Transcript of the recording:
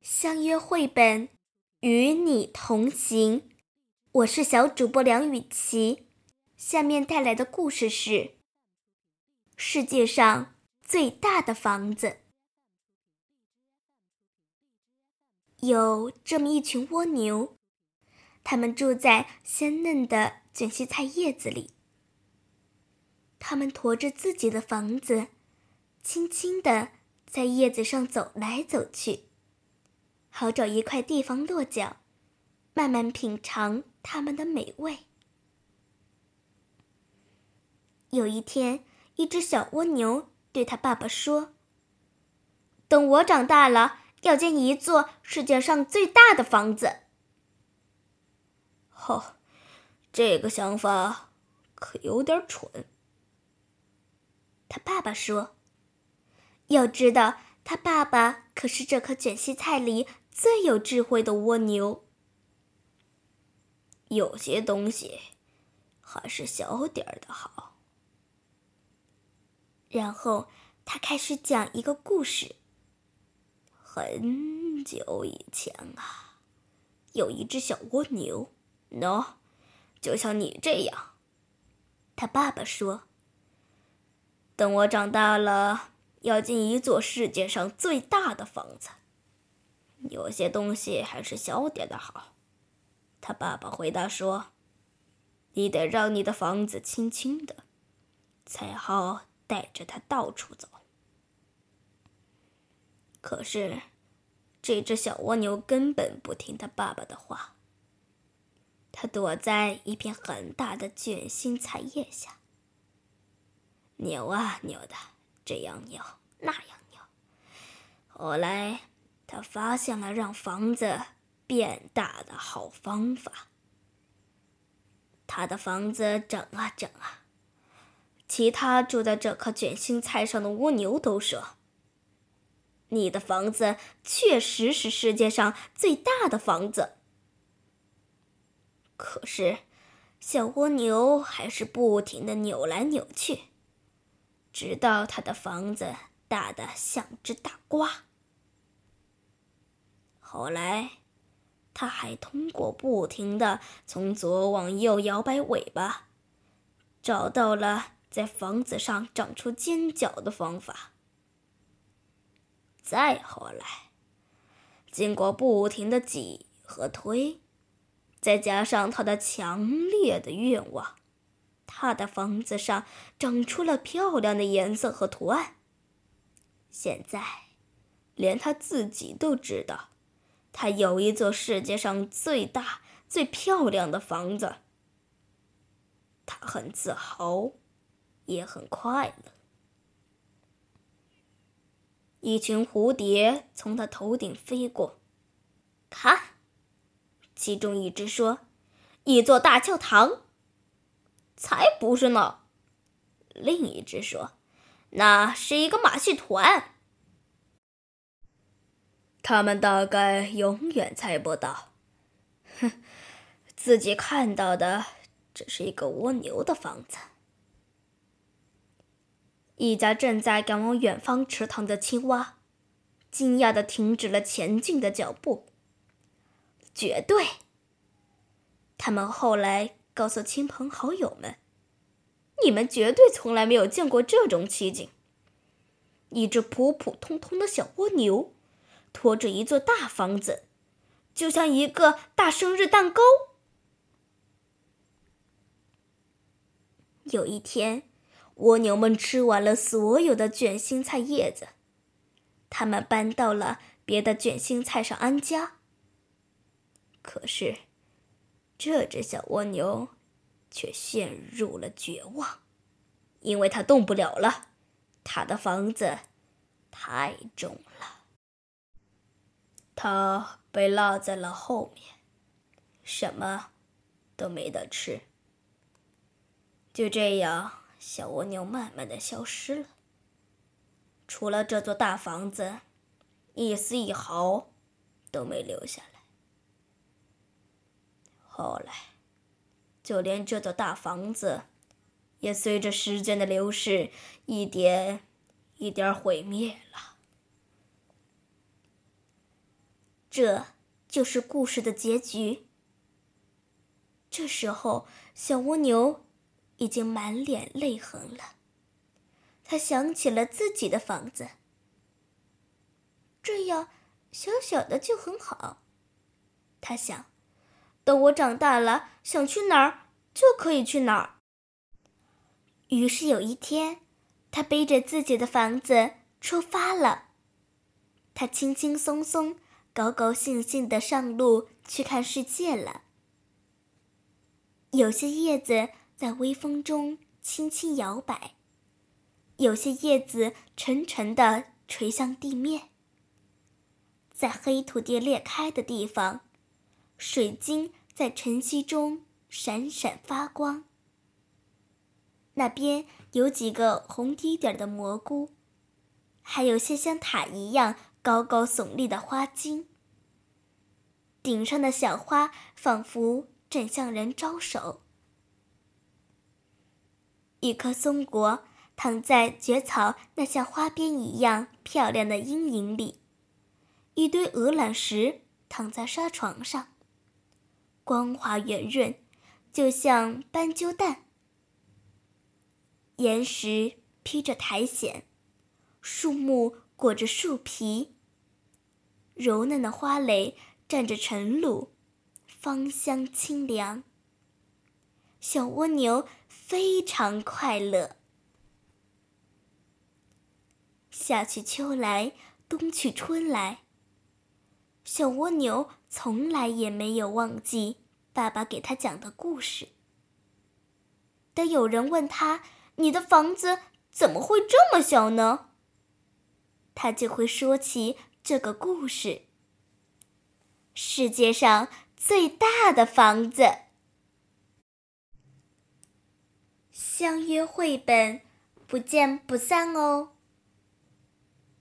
相约绘本，与你同行。我是小主播梁雨琪，下面带来的故事是：世界上最大的房子。有这么一群蜗牛，它们住在鲜嫩的卷心菜叶子里。它们驮着自己的房子，轻轻地在叶子上走来走去。好找一块地方落脚，慢慢品尝它们的美味。有一天，一只小蜗牛对他爸爸说：“等我长大了，要建一座世界上最大的房子。”“哦，这个想法可有点蠢。”他爸爸说：“要知道，他爸爸可是这颗卷心菜里……”最有智慧的蜗牛。有些东西还是小点儿的好。然后他开始讲一个故事。很久以前啊，有一只小蜗牛，喏，就像你这样。他爸爸说：“等我长大了，要建一座世界上最大的房子。”有些东西还是小点的好，他爸爸回答说：“你得让你的房子轻轻的，才好带着它到处走。”可是，这只小蜗牛根本不听他爸爸的话。它躲在一片很大的卷心菜叶下，扭啊扭的，这样扭那样扭。后来。他发现了让房子变大的好方法。他的房子整啊整啊，其他住在这棵卷心菜上的蜗牛都说：“你的房子确实是世界上最大的房子。”可是，小蜗牛还是不停的扭来扭去，直到他的房子大的像只大瓜。后来，他还通过不停的从左往右摇摆尾巴，找到了在房子上长出尖角的方法。再后来，经过不停的挤和推，再加上他的强烈的愿望，他的房子上长出了漂亮的颜色和图案。现在，连他自己都知道。他有一座世界上最大、最漂亮的房子。他很自豪，也很快乐。一群蝴蝶从他头顶飞过，看，其中一只说：“一座大教堂。”才不是呢！另一只说：“那是一个马戏团。”他们大概永远猜不到，哼，自己看到的只是一个蜗牛的房子。一家正在赶往远方池塘的青蛙，惊讶的停止了前进的脚步。绝对！他们后来告诉亲朋好友们：“你们绝对从来没有见过这种奇景。一只普普通通的小蜗牛。”拖着一座大房子，就像一个大生日蛋糕。有一天，蜗牛们吃完了所有的卷心菜叶子，他们搬到了别的卷心菜上安家。可是，这只小蜗牛却陷入了绝望，因为它动不了了，它的房子太重了。它被落在了后面，什么都没得吃。就这样，小蜗牛慢慢的消失了。除了这座大房子，一丝一毫都没留下来。后来，就连这座大房子，也随着时间的流逝，一点一点毁灭了。这就是故事的结局。这时候，小蜗牛已经满脸泪痕了。他想起了自己的房子，这样小小的就很好。他想，等我长大了，想去哪儿就可以去哪儿。于是有一天，他背着自己的房子出发了。他轻轻松松、高高兴兴的上路去看世界了。有些叶子在微风中轻轻摇摆，有些叶子沉沉地垂向地面。在黑土地裂开的地方，水晶在晨曦中闪闪发光。那边有几个红滴点的蘑菇，还有些像塔一样高高耸立的花茎。顶上的小花仿佛正向人招手。一棵松果躺在蕨草那像花边一样漂亮的阴影里，一堆鹅卵石躺在沙床上，光滑圆润，就像斑鸠蛋。岩石披着苔藓，树木裹着树皮。柔嫩的花蕾蘸着晨露，芳香清凉。小蜗牛非常快乐。夏去秋来，冬去春来。小蜗牛从来也没有忘记爸爸给他讲的故事。当有人问他，你的房子怎么会这么小呢？他就会说起这个故事。世界上最大的房子。相约绘本，不见不散哦。